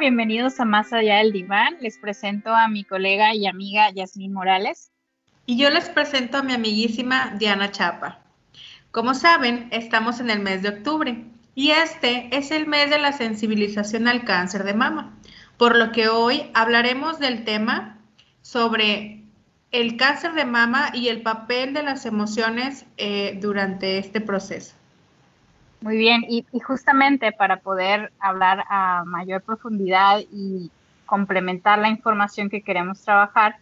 bienvenidos a Más Allá del Diván. Les presento a mi colega y amiga Yasmín Morales. Y yo les presento a mi amiguísima Diana Chapa. Como saben, estamos en el mes de octubre y este es el mes de la sensibilización al cáncer de mama, por lo que hoy hablaremos del tema sobre el cáncer de mama y el papel de las emociones eh, durante este proceso. Muy bien, y, justamente para poder hablar a mayor profundidad y complementar la información que queremos trabajar,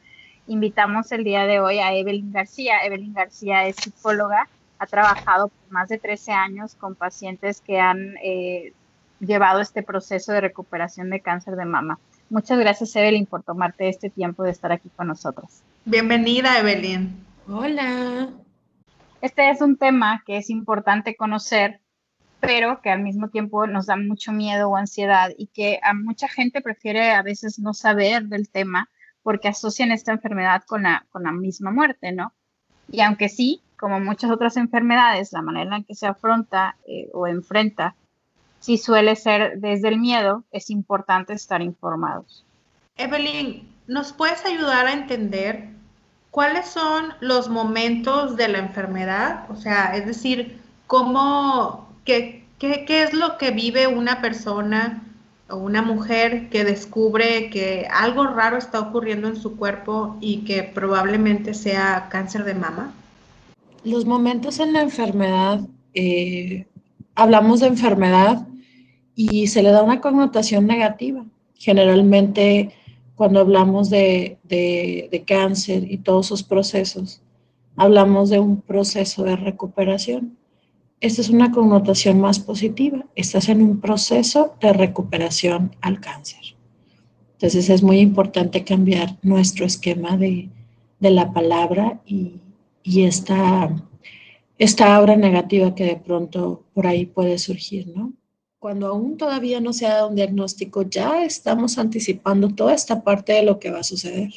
invitamos el día de hoy a Evelyn García. Evelyn García es psicóloga, ha trabajado por más de 13 años con pacientes que han eh, llevado este proceso de recuperación de cáncer de mama. Muchas gracias, Evelyn, por tomarte este tiempo de estar aquí con nosotros. Bienvenida, Evelyn. Hola. Este es un tema que es importante conocer pero que al mismo tiempo nos da mucho miedo o ansiedad y que a mucha gente prefiere a veces no saber del tema porque asocian esta enfermedad con la, con la misma muerte, ¿no? Y aunque sí, como muchas otras enfermedades, la manera en que se afronta eh, o enfrenta sí suele ser desde el miedo, es importante estar informados. Evelyn, ¿nos puedes ayudar a entender cuáles son los momentos de la enfermedad? O sea, es decir, cómo ¿Qué, es lo que vive una persona o una mujer que descubre que algo raro está ocurriendo en su cuerpo y que probablemente sea cáncer de mama? Los momentos en la enfermedad, eh, hablamos de enfermedad y se le da una connotación negativa. Generalmente cuando hablamos de, de cáncer y todos sus procesos, hablamos de un proceso de recuperación esta es una connotación más positiva. Estás en un proceso de recuperación al cáncer. Entonces es muy importante cambiar nuestro esquema de, la palabra y, esta, esta aura negativa que de pronto por ahí puede surgir, ¿no? Cuando aún todavía no se ha dado un diagnóstico, ya estamos anticipando toda esta parte de lo que va a suceder.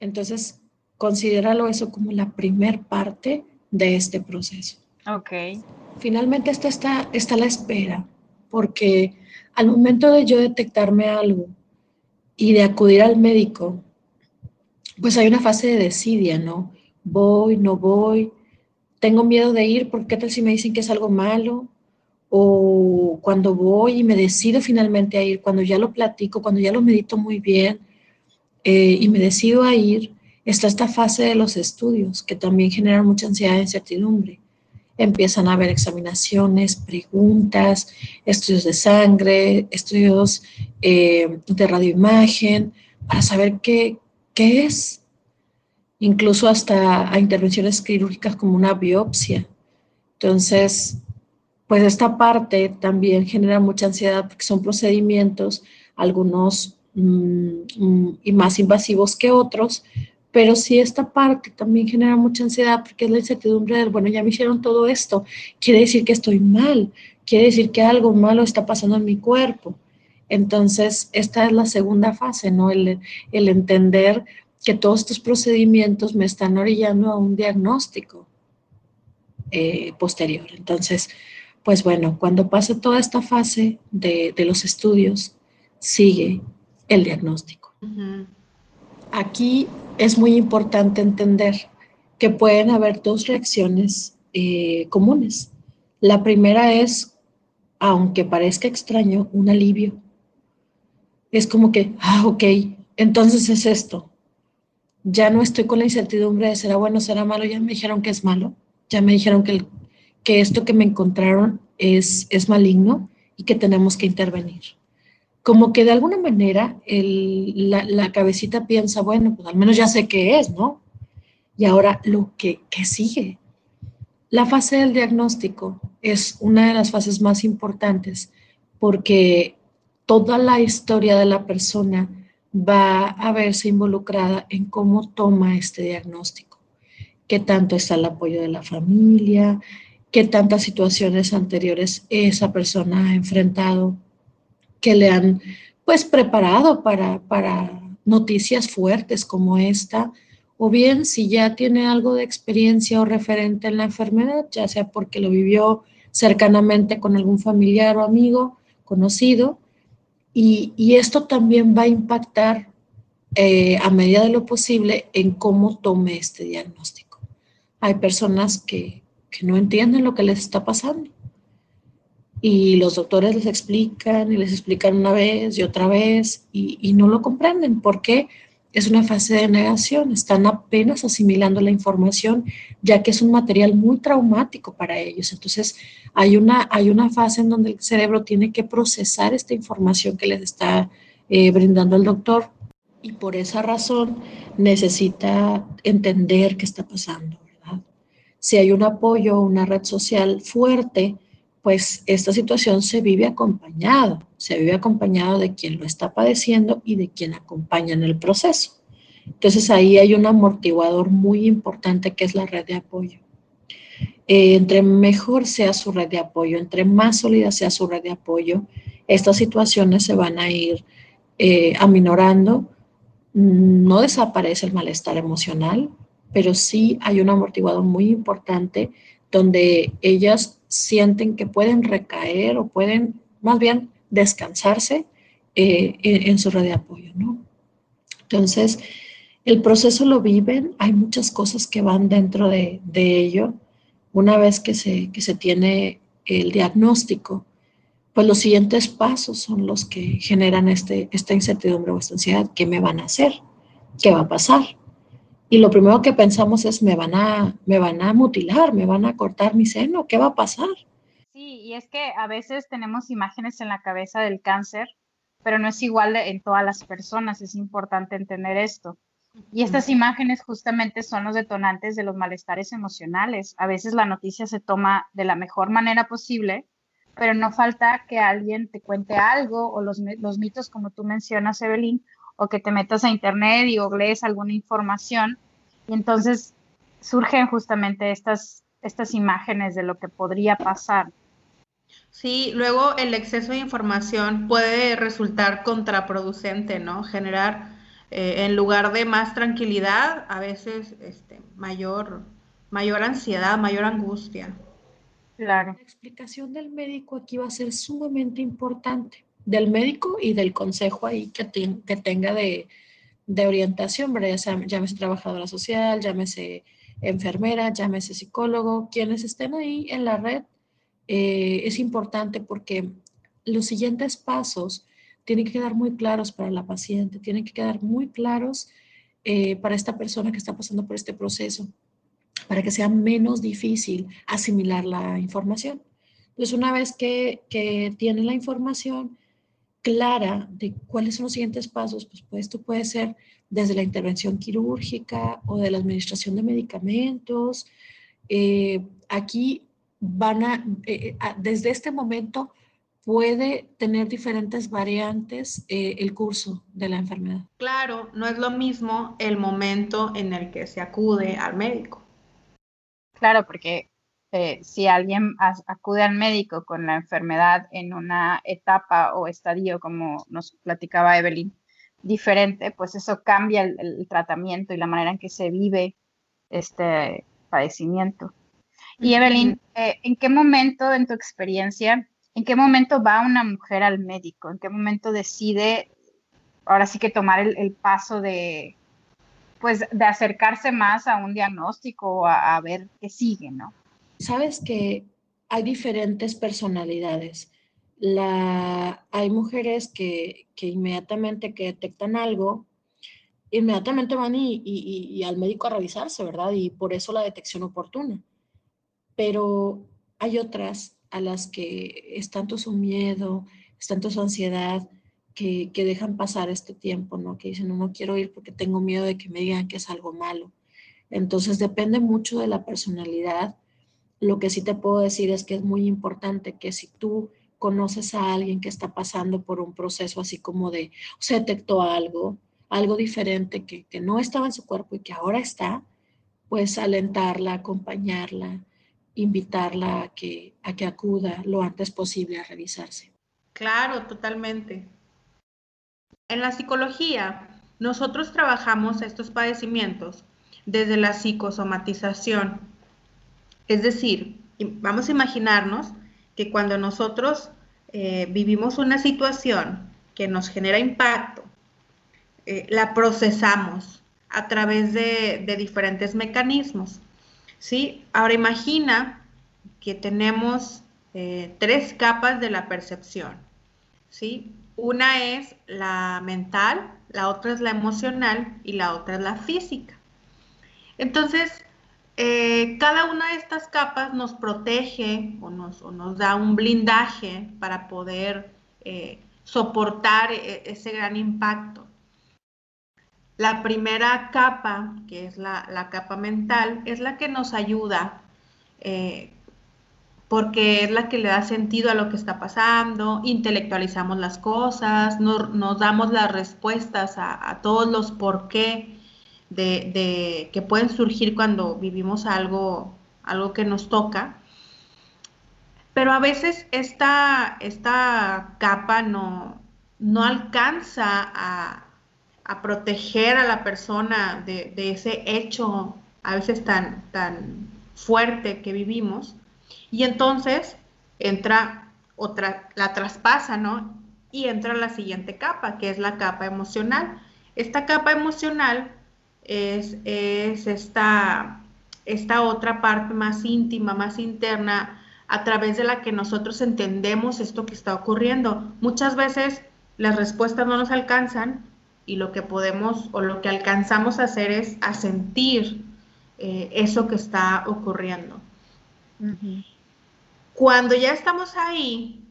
Entonces, considéralo eso como la primer parte de este proceso. Ok. Finalmente esta está, está la espera, porque al momento de yo detectarme algo y de acudir al médico, pues hay una fase de desidia, ¿no? Voy, no voy, tengo miedo de ir, porque qué tal si me dicen que es algo malo? O cuando voy y me decido finalmente a ir, cuando ya lo platico, cuando ya lo medito muy bien eh, y me decido a ir, está esta fase de los estudios que también generan mucha ansiedad e incertidumbre empiezan a haber examinaciones, preguntas, estudios de sangre, estudios eh, de radioimagen, para saber qué, qué es, incluso hasta a intervenciones quirúrgicas como una biopsia. Entonces, pues esta parte también genera mucha ansiedad porque son procedimientos, algunos mm, mm, y más invasivos que otros, pero si esta parte también genera mucha ansiedad porque es la incertidumbre del, bueno, ya me hicieron todo esto, quiere decir que estoy mal, quiere decir que algo malo está pasando en mi cuerpo. Entonces, esta es la segunda fase, ¿no? El, entender que todos estos procedimientos me están orillando a un diagnóstico eh, posterior. Entonces, pues bueno, cuando pasa toda esta fase de, los estudios, sigue el diagnóstico. Aquí es muy importante entender que pueden haber dos reacciones eh, comunes. La primera es, aunque parezca extraño, un alivio. Es como que, ah, ok, entonces es esto. Ya no estoy con la incertidumbre de será bueno, será malo, ya me dijeron que es malo, ya me dijeron que, que esto que me encontraron es, es maligno y que tenemos que intervenir como que de alguna manera la, cabecita piensa, bueno, pues al menos ya sé qué es, ¿no? Y ahora lo que, que sigue. La fase del diagnóstico es una de las fases más importantes porque toda la historia de la persona va a verse involucrada en cómo toma este diagnóstico, qué tanto está el apoyo de la familia, qué tantas situaciones anteriores esa persona ha enfrentado que le han pues preparado para, para noticias fuertes como esta, o bien si ya tiene algo de experiencia o referente en la enfermedad, ya sea porque lo vivió cercanamente con algún familiar o amigo conocido, Y, esto también va a impactar eh, a medida de lo posible en cómo tome este diagnóstico. Hay personas que, que no entienden lo que les está pasando y los doctores les explican y les explican una vez y otra vez y, y no lo comprenden. ¿Por qué? es una fase de negación, están apenas asimilando la información, ya que es un material muy traumático para ellos. Entonces, hay una, hay una fase en donde el cerebro tiene que procesar esta información que les está eh, brindando el doctor y por esa razón necesita entender qué está pasando. Si hay un apoyo, una red social fuerte, pues esta situación se vive acompañado, se vive acompañado de quien lo está padeciendo y de quien acompaña en el proceso. Entonces ahí hay un amortiguador muy importante que es la red de apoyo. Eh, entre mejor sea su red de apoyo, entre más sólida sea su red de apoyo, estas situaciones se van a ir eh, aminorando. No desaparece el malestar emocional, pero sí hay un amortiguador muy importante donde ellas sienten que pueden recaer o pueden más bien descansarse eh, en, su red de apoyo, ¿no? Entonces, el proceso lo viven, hay muchas cosas que van dentro de, ello. Una vez que se, que se tiene el diagnóstico, pues los siguientes pasos son los que generan este, esta incertidumbre o esta ansiedad. ¿Qué me van a hacer? ¿Qué va a pasar? Y lo primero que pensamos es, me van a, me van a mutilar, me van a cortar mi seno, ¿qué va a pasar? Sí, y es que a veces tenemos imágenes en la cabeza del cáncer, pero no es igual en todas las personas, es importante entender esto. Y estas imágenes justamente son los detonantes de los malestares emocionales. A veces la noticia se toma de la mejor manera posible, pero no falta que alguien te cuente algo o los, los mitos, como tú mencionas, Evelyn, o que te metas a internet y lees alguna información y entonces surgen justamente estas, estas imágenes de lo que podría pasar. Sí, luego el exceso de información puede resultar contraproducente, ¿no? Generar, eh, en lugar de más tranquilidad, a veces este, mayor, mayor ansiedad, mayor angustia. Claro. La explicación del médico aquí va a ser sumamente importante del médico y del consejo ahí que, que tenga de, orientación, ¿verdad? Ya sea, llámese trabajadora social, llámese enfermera, llámese psicólogo, quienes estén ahí en la red, eh, es importante porque los siguientes pasos tienen que quedar muy claros para la paciente, tienen que quedar muy claros eh, para esta persona que está pasando por este proceso, para que sea menos difícil asimilar la información. Entonces, una vez que, que tiene la información, clara de cuáles son los siguientes pasos, pues, pues esto puede ser desde la intervención quirúrgica o de la administración de medicamentos. Eh, aquí van eh, a, desde este momento puede tener diferentes variantes eh, el curso de la enfermedad. Claro, no es lo mismo el momento en el que se acude al médico. Claro, porque eh, si alguien acude al médico con la enfermedad en una etapa o estadio, como nos platicaba Evelyn, diferente, pues eso cambia el, tratamiento y la manera en que se vive este padecimiento. Y Evelyn, eh, ¿en qué momento en tu experiencia, en qué momento va una mujer al médico? ¿En qué momento decide ahora sí que tomar el, paso de, pues, de acercarse más a un diagnóstico o a, a ver qué sigue, ¿no? Sabes que hay diferentes personalidades. Hay mujeres que, inmediatamente que detectan algo, inmediatamente van y, al médico a revisarse, ¿verdad? Y por eso la detección oportuna. Pero hay otras a las que es tanto su miedo, es tanto su ansiedad, que, que, dejan pasar este tiempo, ¿no? Que dicen, no, no quiero ir porque tengo miedo de que me digan que es algo malo. Entonces depende mucho de la personalidad lo que sí te puedo decir es que es muy importante que si tú conoces a alguien que está pasando por un proceso así como de, se detectó algo, algo diferente que, que no estaba en su cuerpo y que ahora está, pues alentarla, acompañarla, invitarla a que, a que acuda lo antes posible a revisarse. Claro, totalmente. En la psicología, nosotros trabajamos estos padecimientos desde la psicosomatización es decir, vamos a imaginarnos que cuando nosotros eh, vivimos una situación que nos genera impacto, eh, la procesamos a través de, diferentes mecanismos. ¿sí? Ahora imagina que tenemos eh, tres capas de la percepción. ¿sí? Una es la mental, la otra es la emocional y la otra es la física. Entonces, eh, cada una de estas capas nos protege o nos, da un blindaje para poder eh, soportar e, ese gran impacto. La primera capa, que es la, capa mental, es la que nos ayuda eh, porque es la que le da sentido a lo que está pasando, intelectualizamos las cosas, nos damos las respuestas a todos los por qué de, que pueden surgir cuando vivimos algo, algo que nos toca. Pero a veces esta, esta capa no, no alcanza a, proteger a la persona de, ese hecho a veces tan, tan fuerte que vivimos. Y entonces entra otra, la traspasa, ¿no? Y entra la siguiente capa, que es la capa emocional. Esta capa emocional es, esta, esta otra parte más íntima, más interna, a través de la que nosotros entendemos esto que está ocurriendo. Muchas veces las respuestas no nos alcanzan y lo que podemos o lo que alcanzamos a hacer es a sentir eh, eso que está ocurriendo. Cuando ya estamos ahí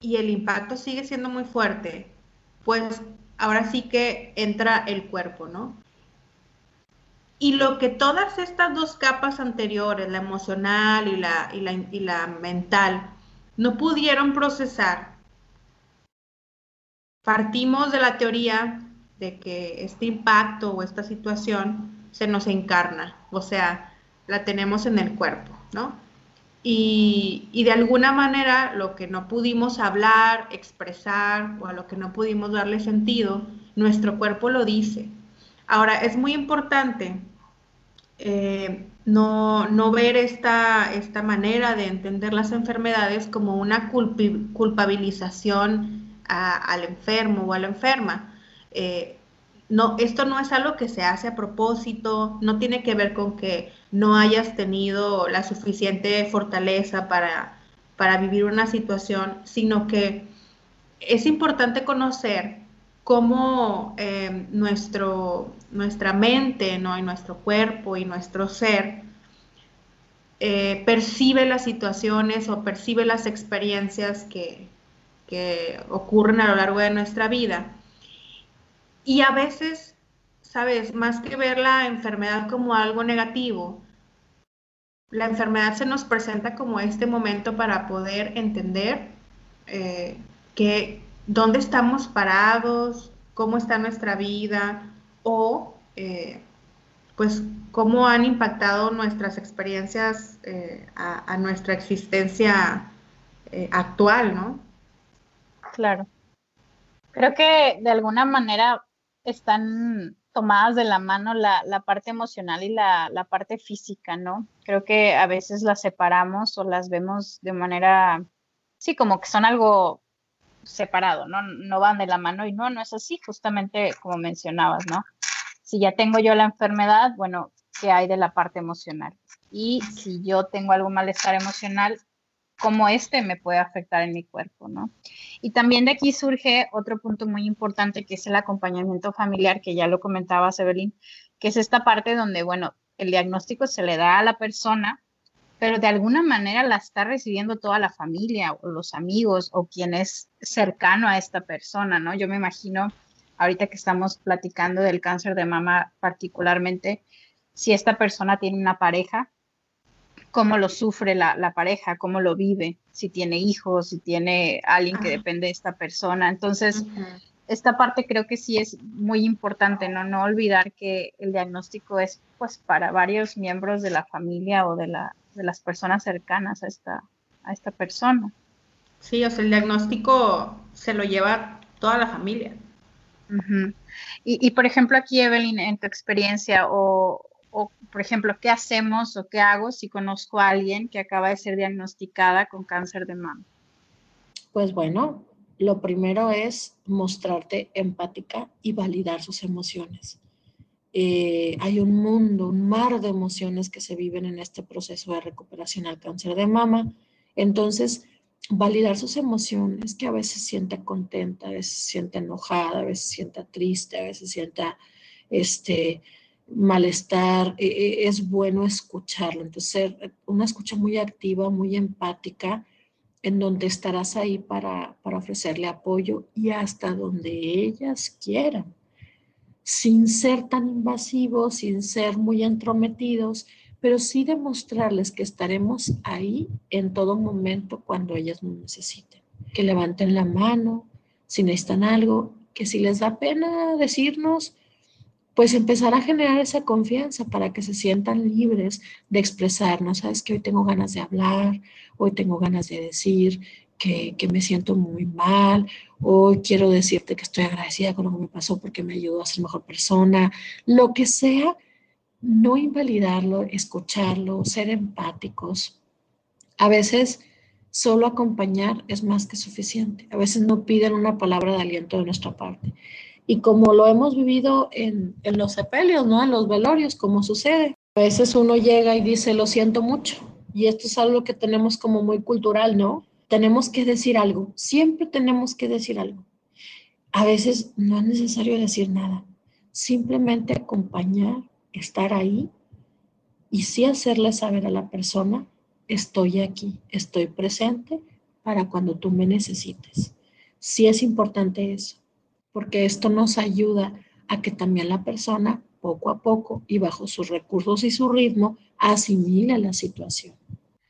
y el impacto sigue siendo muy fuerte, pues ahora sí que entra el cuerpo, ¿no? Y lo que todas estas dos capas anteriores, la emocional y la, y la, mental, no pudieron procesar, partimos de la teoría de que este impacto o esta situación se nos encarna, o sea, la tenemos en el cuerpo, ¿no? Y, y, de alguna manera lo que no pudimos hablar, expresar o a lo que no pudimos darle sentido, nuestro cuerpo lo dice. Ahora, es muy importante eh, no, ver esta, esta, manera de entender las enfermedades como una culpabilización al enfermo o a la enferma. Eh, no, esto no es algo que se hace a propósito, no tiene que ver con que no hayas tenido la suficiente fortaleza para, para vivir una situación, sino que es importante conocer cómo eh, nuestro, nuestra mente ¿no? y nuestro cuerpo y nuestro ser eh, percibe las situaciones o percibe las experiencias que, que ocurren a lo largo de nuestra vida. Y a veces, sabes, más que ver la enfermedad como algo negativo, la enfermedad se nos presenta como este momento para poder entender eh, que, dónde estamos parados, cómo está nuestra vida o eh, pues cómo han impactado nuestras experiencias eh, a, nuestra existencia eh, actual, ¿no? Claro. Creo que de alguna manera están tomadas de la mano la, parte emocional y la, la, parte física, ¿no? Creo que a veces las separamos o las vemos de manera, sí, como que son algo separado, ¿no? No van de la mano y no, no es así, justamente como mencionabas, ¿no? Si ya tengo yo la enfermedad, bueno, ¿qué hay de la parte emocional? Y si yo tengo algún malestar emocional, ¿cómo este me puede afectar en mi cuerpo, ¿no? Y también de aquí surge otro punto muy importante que es el acompañamiento familiar, que ya lo comentaba Evelyn, que es esta parte donde, bueno, el diagnóstico se le da a la persona, pero de alguna manera la está recibiendo toda la familia o los amigos o quien es cercano a esta persona, ¿no? Yo me imagino, ahorita que estamos platicando del cáncer de mama particularmente, si esta persona tiene una pareja, cómo lo sufre la, pareja, cómo lo vive, si tiene hijos, si tiene alguien que depende de esta persona. Entonces, esta parte creo que sí es muy importante, ¿no? No olvidar que el diagnóstico es pues para varios miembros de la familia o de la, de las personas cercanas a esta, a esta persona. Sí, o sea, el diagnóstico se lo lleva toda la familia. y, por ejemplo, aquí, Evelyn, en tu experiencia, o, por ejemplo, ¿qué hacemos o qué hago si conozco a alguien que acaba de ser diagnosticada con cáncer de mama? Pues bueno, lo primero es mostrarte empática y validar sus emociones. Eh, hay un mundo, un mar de emociones que se viven en este proceso de recuperación al cáncer de mama. Entonces, validar sus emociones, que a veces sienta contenta, a veces siente enojada, a veces sienta triste, a veces sienta este, malestar, eh, eh, es bueno escucharlo. Entonces, ser una escucha muy activa, muy empática, en donde estarás ahí para, para ofrecerle apoyo y hasta donde ellas quieran, sin ser tan invasivos, sin ser muy entrometidos, pero sí demostrarles que estaremos ahí en todo momento cuando ellas nos necesiten. Que levanten la mano si necesitan algo, que si les da pena decirnos, pues empezar a generar esa confianza para que se sientan libres de expresarnos. Sabes que hoy tengo ganas de hablar, hoy tengo ganas de decir que, me siento muy mal, hoy quiero decirte que estoy agradecida con lo que me pasó porque me ayudó a ser mejor persona, lo que sea, no invalidarlo, escucharlo, ser empáticos. A veces solo acompañar es más que suficiente. A veces no piden una palabra de aliento de nuestra parte. Y como lo hemos vivido en, los sepelios, ¿no? En los velorios, como sucede. A veces uno llega y dice, lo siento mucho. Y esto es algo que tenemos como muy cultural, ¿no? Tenemos que decir algo. Siempre tenemos que decir algo. A veces no es necesario decir nada. Simplemente acompañar, estar ahí y sí hacerle saber a la persona, estoy aquí, estoy presente para cuando tú me necesites. Sí es importante eso porque esto nos ayuda a que también la persona poco a poco y bajo sus recursos y su ritmo asimile la situación.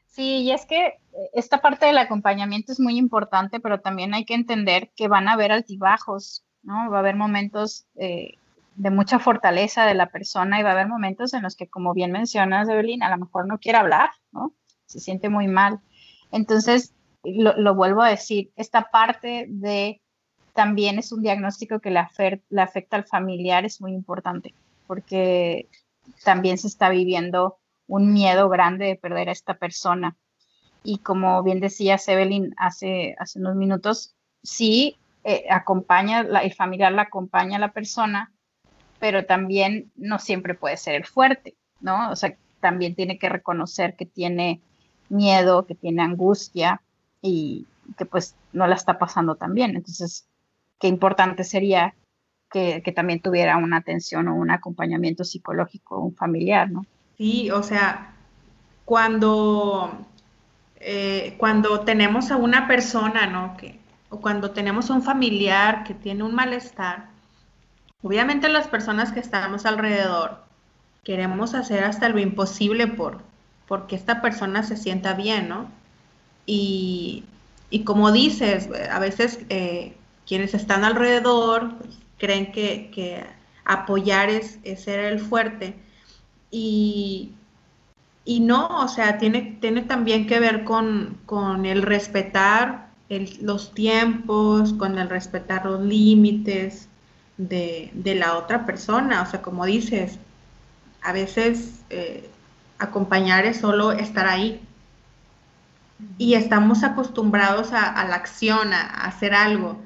Sí, y es que eh, esta parte del acompañamiento es muy importante, pero también hay que entender que van a haber altibajos, ¿no? Va a haber momentos eh, de mucha fortaleza de la persona y va a haber momentos en los que, como bien mencionas, Evelyn, a lo mejor no quiere hablar, ¿no? Se siente muy mal. Entonces, lo vuelvo a decir, esta parte de también es un diagnóstico que le, afecta al familiar, es muy importante, porque también se está viviendo un miedo grande de perder a esta persona. Y como bien decía Evelyn hace, hace unos minutos, sí, eh, acompaña, el familiar la acompaña a la persona, pero también no siempre puede ser el fuerte, ¿no? O sea, también tiene que reconocer que tiene miedo, que tiene angustia y que pues no la está pasando tan bien. Entonces, qué importante sería que, también tuviera una atención o un acompañamiento psicológico, un familiar, ¿no? Sí, o sea, cuando, eh, cuando tenemos a una persona, ¿no? Que, o cuando tenemos un familiar que tiene un malestar, obviamente las personas que estamos alrededor queremos hacer hasta lo imposible por porque esta persona se sienta bien, ¿no? Y, como dices, a veces eh, quienes están alrededor pues, creen que, apoyar es, ser el fuerte. Y, no, o sea, tiene, tiene también que ver con, el respetar los tiempos, con el respetar los límites de, la otra persona. O sea, como dices, a veces eh, acompañar es solo estar ahí. Y estamos acostumbrados a, la acción, a hacer algo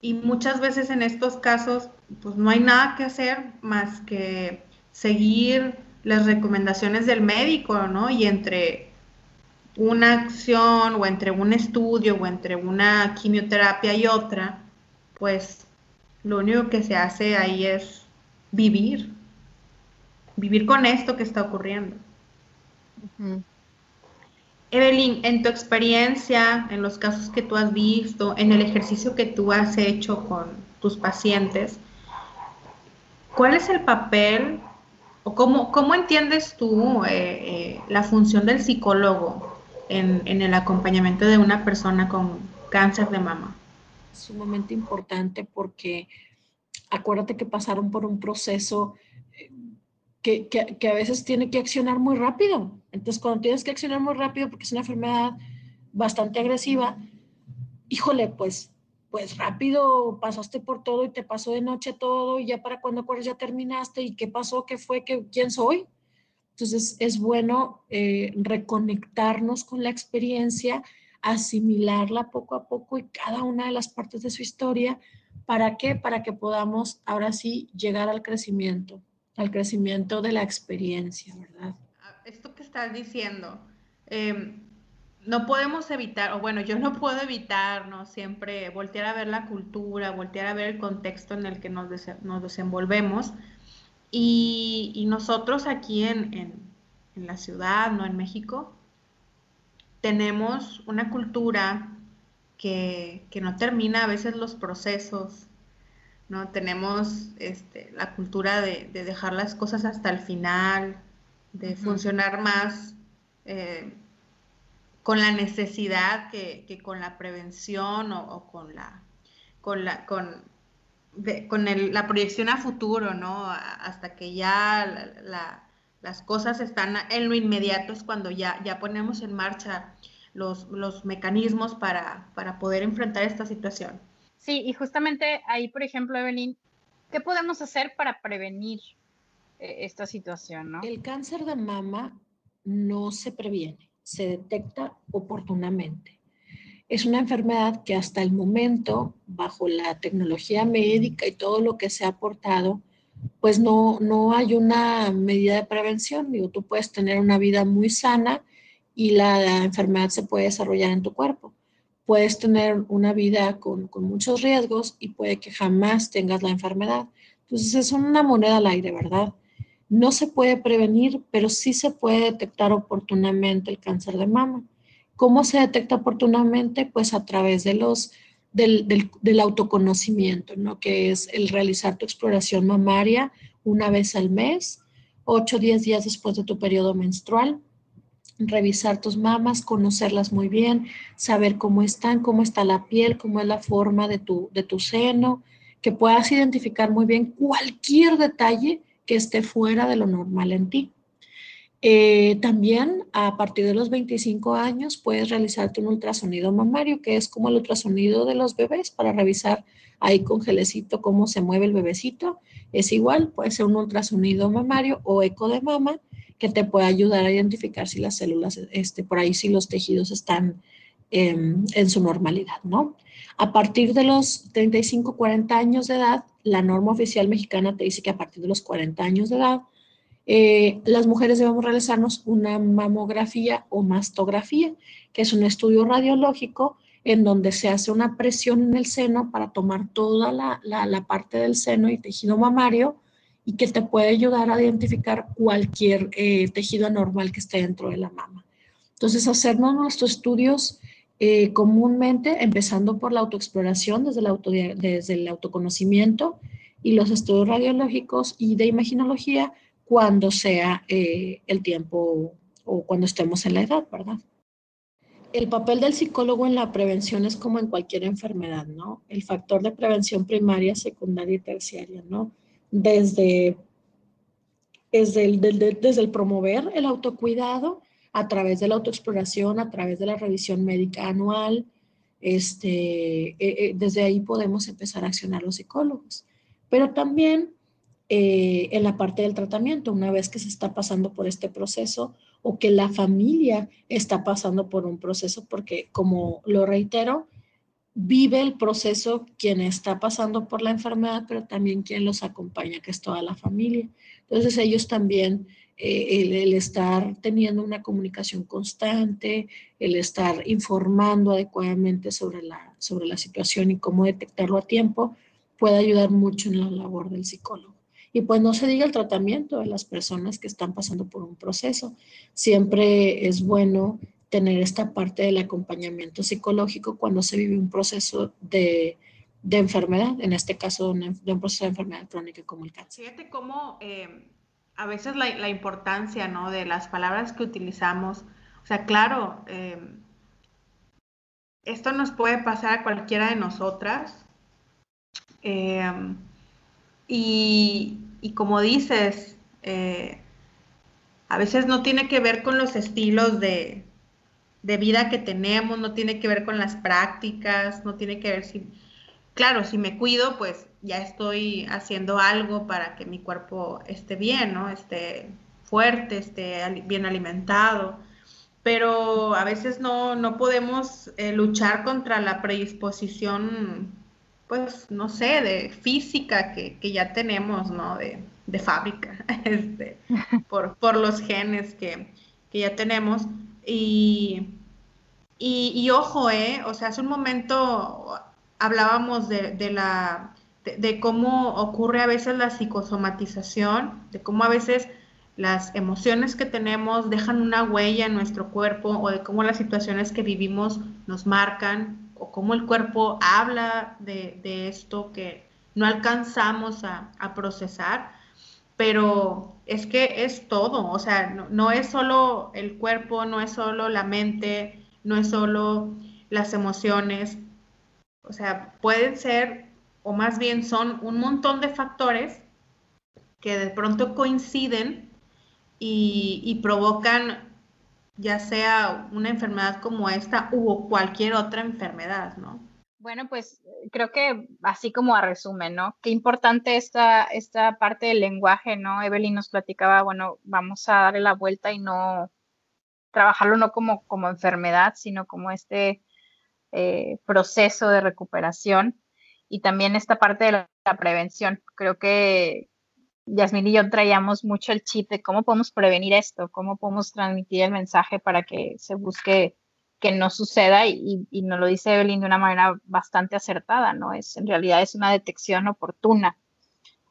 y muchas veces en estos casos, pues no hay nada que hacer más que seguir las recomendaciones del médico, ¿no? Y entre una acción o entre un estudio o entre una quimioterapia y otra, pues lo único que se hace ahí es vivir, vivir con esto que está ocurriendo. Evelyn, en tu experiencia, en los casos que tú has visto, en el ejercicio que tú has hecho con tus pacientes, ¿cuál es el papel o cómo, cómo entiendes tú eh, eh, la función del psicólogo en, en el acompañamiento de una persona con cáncer de mama? Sumamente importante porque acuérdate que pasaron por un proceso que, que, a veces tiene que accionar muy rápido. Entonces, cuando tienes que accionar muy rápido, porque es una enfermedad bastante agresiva, híjole, pues, pues rápido pasaste por todo y te pasó de noche todo y ya para cuando acuerdas ya terminaste y qué pasó, qué fue, qué, quién soy. Entonces, es bueno eh, reconectarnos con la experiencia, asimilarla poco a poco y cada una de las partes de su historia. ¿Para qué? Para que podamos ahora sí llegar al crecimiento, al crecimiento de la experiencia, ¿verdad? Ah, esto que estás diciendo, em, no podemos evitar, o bueno, yo no puedo evitar, ¿no? Siempre voltear a ver la cultura, voltear a ver el contexto en el que nos, nos desenvolvemos. Y, nosotros aquí en, en, la ciudad, ¿no? En México, tenemos una cultura que, que, no termina a veces los procesos, ¿no? Tenemos este, la cultura de, de, dejar las cosas hasta el final, de funcionar más eh, con la necesidad que, que con la prevención o, con la con la con, con el, la proyección a futuro, ¿no? Hasta que ya la, las cosas están en lo inmediato es cuando ya, ya ponemos en marcha los, los mecanismos para, para poder enfrentar esta situación. Sí, y justamente ahí, por ejemplo, Evelyn, ¿qué podemos hacer para prevenir eh, esta situación? ¿no? El cáncer de mama no se previene, se detecta oportunamente. Es una enfermedad que hasta el momento, bajo la tecnología médica y todo lo que se ha aportado, pues no, no hay una medida de prevención. Digo, tú puedes tener una vida muy sana y la, enfermedad se puede desarrollar en tu cuerpo. Puedes tener una vida con, con, muchos riesgos y puede que jamás tengas la enfermedad. Entonces es una moneda al aire, ¿verdad? No se puede prevenir, pero sí se puede detectar oportunamente el cáncer de mama. ¿Cómo se detecta oportunamente? Pues a través de los del, autoconocimiento, ¿no? que es el realizar tu exploración mamaria una vez al mes, 8 o 10 días después de tu periodo menstrual, revisar tus mamas, conocerlas muy bien, saber cómo están, cómo está la piel, cómo es la forma de tu, de tu seno, que puedas identificar muy bien cualquier detalle que esté fuera de lo normal en ti. Eh, también a partir de los 25 años puedes realizarte un ultrasonido mamario, que es como el ultrasonido de los bebés para revisar ahí con gelecito cómo se mueve el bebecito. Es igual, puede ser un ultrasonido mamario o eco de mama que te puede ayudar a identificar si las células, este, por ahí si los tejidos están em, en su normalidad, ¿no? A partir de los 35, 40 años de edad, la norma oficial mexicana te dice que a partir de los 40 años de edad, eh, las mujeres debemos realizarnos una mamografía o mastografía, que es un estudio radiológico en donde se hace una presión en el seno para tomar toda la, la, parte del seno y tejido mamario y que te puede ayudar a identificar cualquier eh, tejido anormal que esté dentro de la mama. Entonces, hacernos nuestros estudios eh, comúnmente, empezando por la autoexploración desde el, auto, desde el autoconocimiento y los estudios radiológicos y de imaginología, cuando sea eh, el tiempo o cuando estemos en la edad, ¿verdad? El papel del psicólogo en la prevención es como en cualquier enfermedad, ¿no? El factor de prevención primaria, secundaria y terciaria, ¿no? Desde, desde, el, desde el promover el autocuidado a través de la autoexploración, a través de la revisión médica anual, este, eh, eh, desde ahí podemos empezar a accionar los psicólogos. Pero también eh, en la parte del tratamiento, una vez que se está pasando por este proceso o que la familia está pasando por un proceso, porque como lo reitero, vive el proceso quien está pasando por la enfermedad, pero también quien los acompaña, que es toda la familia. Entonces ellos también, eh, el, estar teniendo una comunicación constante, el estar informando adecuadamente sobre la, sobre la situación y cómo detectarlo a tiempo, puede ayudar mucho en la labor del psicólogo. Y pues no se diga el tratamiento de las personas que están pasando por un proceso. Siempre es bueno tener esta parte del acompañamiento psicológico cuando se vive un proceso de, enfermedad, en este caso de un proceso de enfermedad crónica como el cáncer. Fíjate cómo eh, a veces la, importancia ¿no? de las palabras que utilizamos, o sea, claro, eh, esto nos puede pasar a cualquiera de nosotras. Eh, y, como dices, a veces no tiene que ver con los estilos de, vida que tenemos, no tiene que ver con las prácticas, no tiene que ver si, claro, si me cuido, pues ya estoy haciendo algo para que mi cuerpo esté bien, ¿no? Esté fuerte, esté bien alimentado. pero a veces no, no podemos eh, luchar contra la predisposición, pues, no sé, de física que, ya tenemos, ¿no? De, fábrica, este, por, por, los genes que, ya tenemos. Y, y, ojo, ¿eh? O sea, hace un momento hablábamos de, de la, de cómo ocurre a veces la psicosomatización, de cómo a veces las emociones que tenemos dejan una huella en nuestro cuerpo o de cómo las situaciones que vivimos nos marcan o cómo el cuerpo habla de, esto que no alcanzamos a, procesar. Pero es que es todo, o sea, no, es solo el cuerpo, no es solo la mente, no es solo las emociones, o sea, pueden ser, o más bien son un montón de factores que de pronto coinciden y, provocan ya sea una enfermedad como esta u cualquier otra enfermedad, ¿no? Bueno, pues creo que así como a resumen, ¿no? Qué importante esta, esta parte del lenguaje, ¿no? Evelyn nos platicaba, bueno, vamos a darle la vuelta y no trabajarlo no como, como enfermedad, sino como este eh, proceso de recuperación y también esta parte de la prevención. Creo que, Yasmin y yo traíamos mucho el chip de cómo podemos prevenir esto, cómo podemos transmitir el mensaje para que se busque que no suceda y, y nos lo dice Evelyn de una manera bastante acertada, ¿no? Es, en realidad es una detección oportuna.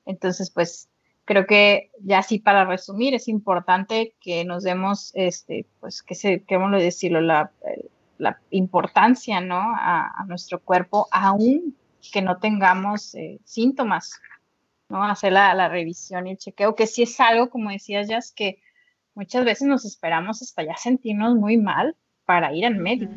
Entonces, pues creo que ya así para resumir, es importante que nos demos, este, pues, que se, lo decirlo, la, la importancia, ¿no? A, nuestro cuerpo, aún que no tengamos eh, síntomas, ¿no? Hacer la, revisión y el chequeo, que sí es algo, como decías, ya es que muchas veces nos esperamos hasta ya sentirnos muy mal para ir al médico.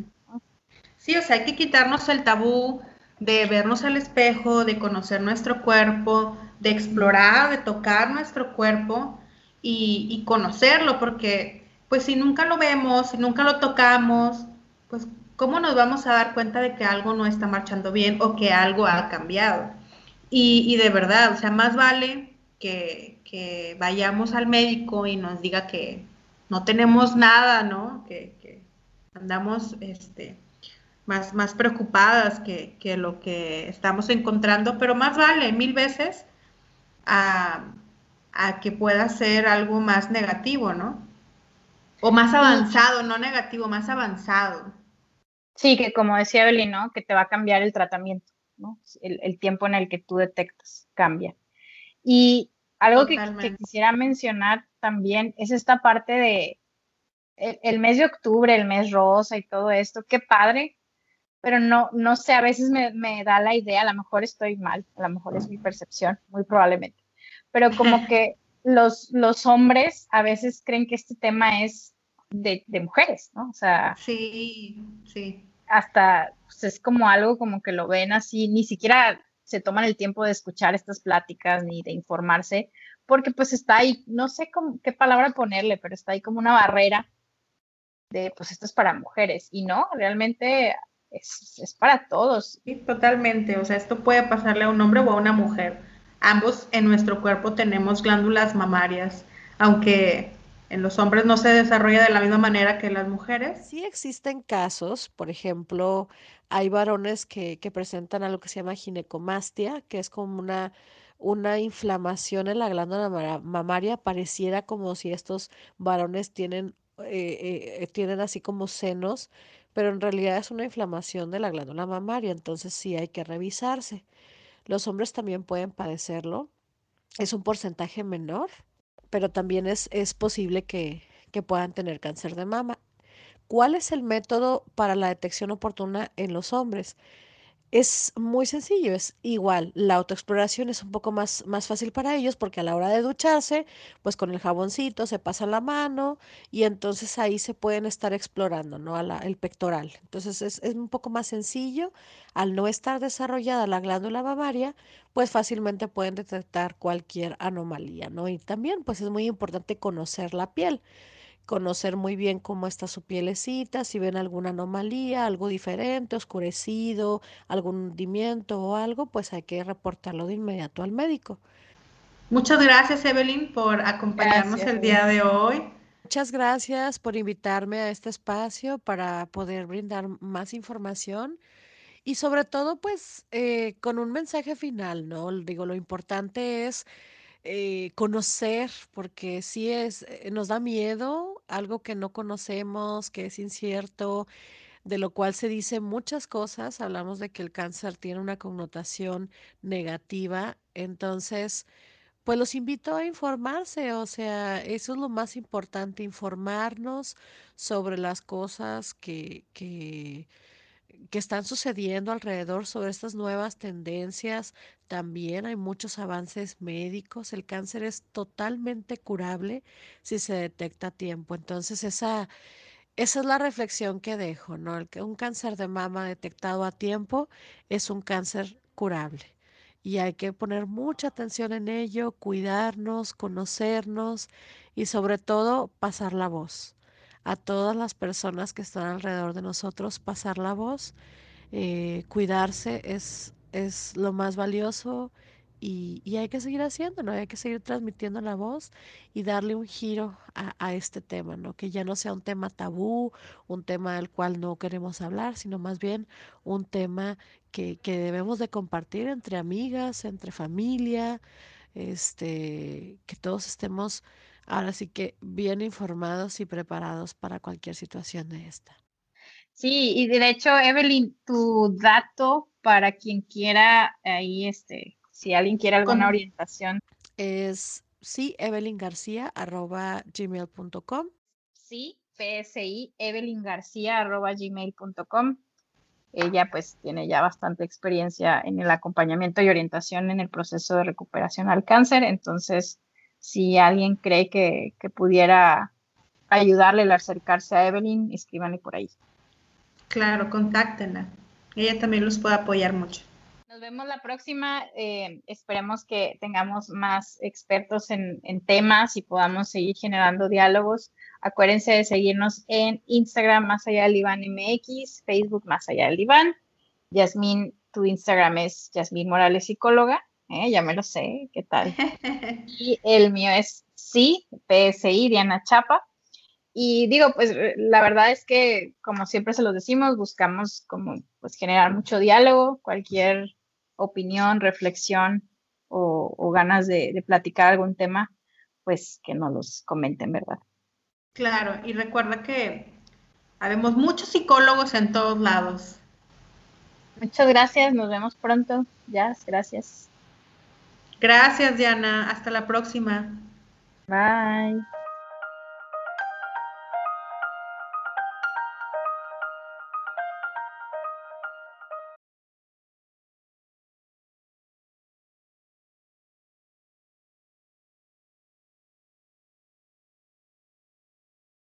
Sí, o sea, hay que quitarnos el tabú de vernos al espejo, de conocer nuestro cuerpo, de explorar, de tocar nuestro cuerpo y, y conocerlo, porque pues si nunca lo vemos, si nunca lo tocamos, pues ¿cómo nos vamos a dar cuenta de que algo no está marchando bien o que algo ha cambiado? Y, de verdad, o sea, más vale que, vayamos al médico y nos diga que no tenemos nada, ¿no? Que, andamos este, más, más preocupadas que, lo que estamos encontrando, pero más vale mil veces a, que pueda ser algo más negativo, ¿no? O más avanzado, no negativo, más avanzado. Sí, que como decía Evelyn, ¿no? Que te va a cambiar el tratamiento. El, tiempo en el que tú detectas cambia. Y algo que, quisiera mencionar también es esta parte de el, mes de octubre, el mes rosa y todo esto, qué padre, pero no, no sé, a veces me, da la idea, a lo mejor estoy mal, a lo mejor es mi percepción, muy probablemente, pero como que los, los hombres a veces creen que este tema es de, de mujeres, ¿no? O sea, sí, sí. hasta pues, es como algo como que lo ven así, ni siquiera se toman el tiempo de escuchar estas pláticas ni de informarse, porque pues está ahí, no sé cómo, qué palabra ponerle, pero está ahí como una barrera de pues esto es para mujeres y no, realmente es, es para todos. Sí, totalmente, o sea, esto puede pasarle a un hombre o a una mujer. Ambos en nuestro cuerpo tenemos glándulas mamarias, aunque en los hombres no se desarrolla de la misma manera que en las mujeres. Sí existen casos, por ejemplo, hay varones que, presentan algo que se llama ginecomastia, que es como una, una inflamación en la glándula mamaria, pareciera como si estos varones tienen, eh, eh, tienen así como senos, pero en realidad es una inflamación de la glándula mamaria, entonces sí hay que revisarse. Los hombres también pueden padecerlo, es un porcentaje menor, pero también es, es posible que, que puedan tener cáncer de mama. ¿Cuál es el método para la detección oportuna en los hombres? Es muy sencillo, es igual. La autoexploración es un poco más, más fácil para ellos porque a la hora de ducharse, pues con el jaboncito se pasa la mano y entonces ahí se pueden estar explorando, ¿no? el pectoral. Entonces es, es un poco más sencillo. Al no estar desarrollada la glándula mamaria, pues fácilmente pueden detectar cualquier anomalía, ¿no? Y también, pues es muy importante conocer la piel conocer muy bien cómo está su pielecita, si ven alguna anomalía, algo diferente, oscurecido, algún hundimiento o algo, pues hay que reportarlo de inmediato al médico. Muchas gracias, Evelyn, por acompañarnos el día de hoy. Muchas gracias por invitarme a este espacio para poder brindar más información y sobre todo, pues, eh, con un mensaje final, ¿no? Digo, lo importante es eh, conocer, porque sí es, eh, nos da miedo algo que no conocemos, que es incierto, de lo cual se dice muchas cosas. Hablamos de que el cáncer tiene una connotación negativa, entonces, pues los invito a informarse, o sea, eso es lo más importante, informarnos sobre las cosas que, que que están sucediendo alrededor sobre estas nuevas tendencias. También hay muchos avances médicos. El cáncer es totalmente curable si se detecta a tiempo. Entonces, esa, esa es la reflexión que dejo, ¿no? El un cáncer de mama detectado a tiempo es un cáncer curable. Y hay que poner mucha atención en ello, cuidarnos, conocernos y sobre todo pasar la voz a todas las personas que están alrededor de nosotros, pasar la voz, eh, cuidarse es, es lo más valioso y, y, hay que seguir haciéndolo, hay que seguir transmitiendo la voz y darle un giro a, a, este tema, ¿no? Que ya no sea un tema tabú, un tema del cual no queremos hablar, sino más bien un tema que, que debemos de compartir entre amigas, entre familia, este, que todos estemos ahora sí que bien informados y preparados para cualquier situación de esta. Sí, y de hecho, Evelyn, tu dato para quien quiera ahí, este, si alguien quiere alguna Con, orientación. Es sí, Evelyn García, arroba gmail.com. Sí, PSI, Evelyn García, arroba gmail.com. Ella pues tiene ya bastante experiencia en el acompañamiento y orientación en el proceso de recuperación al cáncer, entonces si alguien cree que, que pudiera ayudarle al acercarse a Evelyn, escríbanle por ahí. Claro, contáctenla. Ella también los puede apoyar mucho. Nos vemos la próxima. Eh, esperemos que tengamos más expertos en, en, temas y podamos seguir generando diálogos. Acuérdense de seguirnos en Instagram Más Allá del Iván MX, Facebook Más Allá del Iván. Yasmín, tu Instagram es Yasmín Morales Psicóloga. ¿Eh? ya me lo sé, ¿qué tal? Y el mío es sí, PSI, Diana Chapa. Y digo, pues la verdad es que, como siempre se los decimos, buscamos como pues generar mucho diálogo, cualquier opinión, reflexión o, o ganas de, de, platicar algún tema, pues que nos los comenten, ¿verdad? Claro, y recuerda que habemos muchos psicólogos en todos lados. Muchas gracias, nos vemos pronto. Ya, gracias. Gracias, Diana. Hasta la próxima. Bye.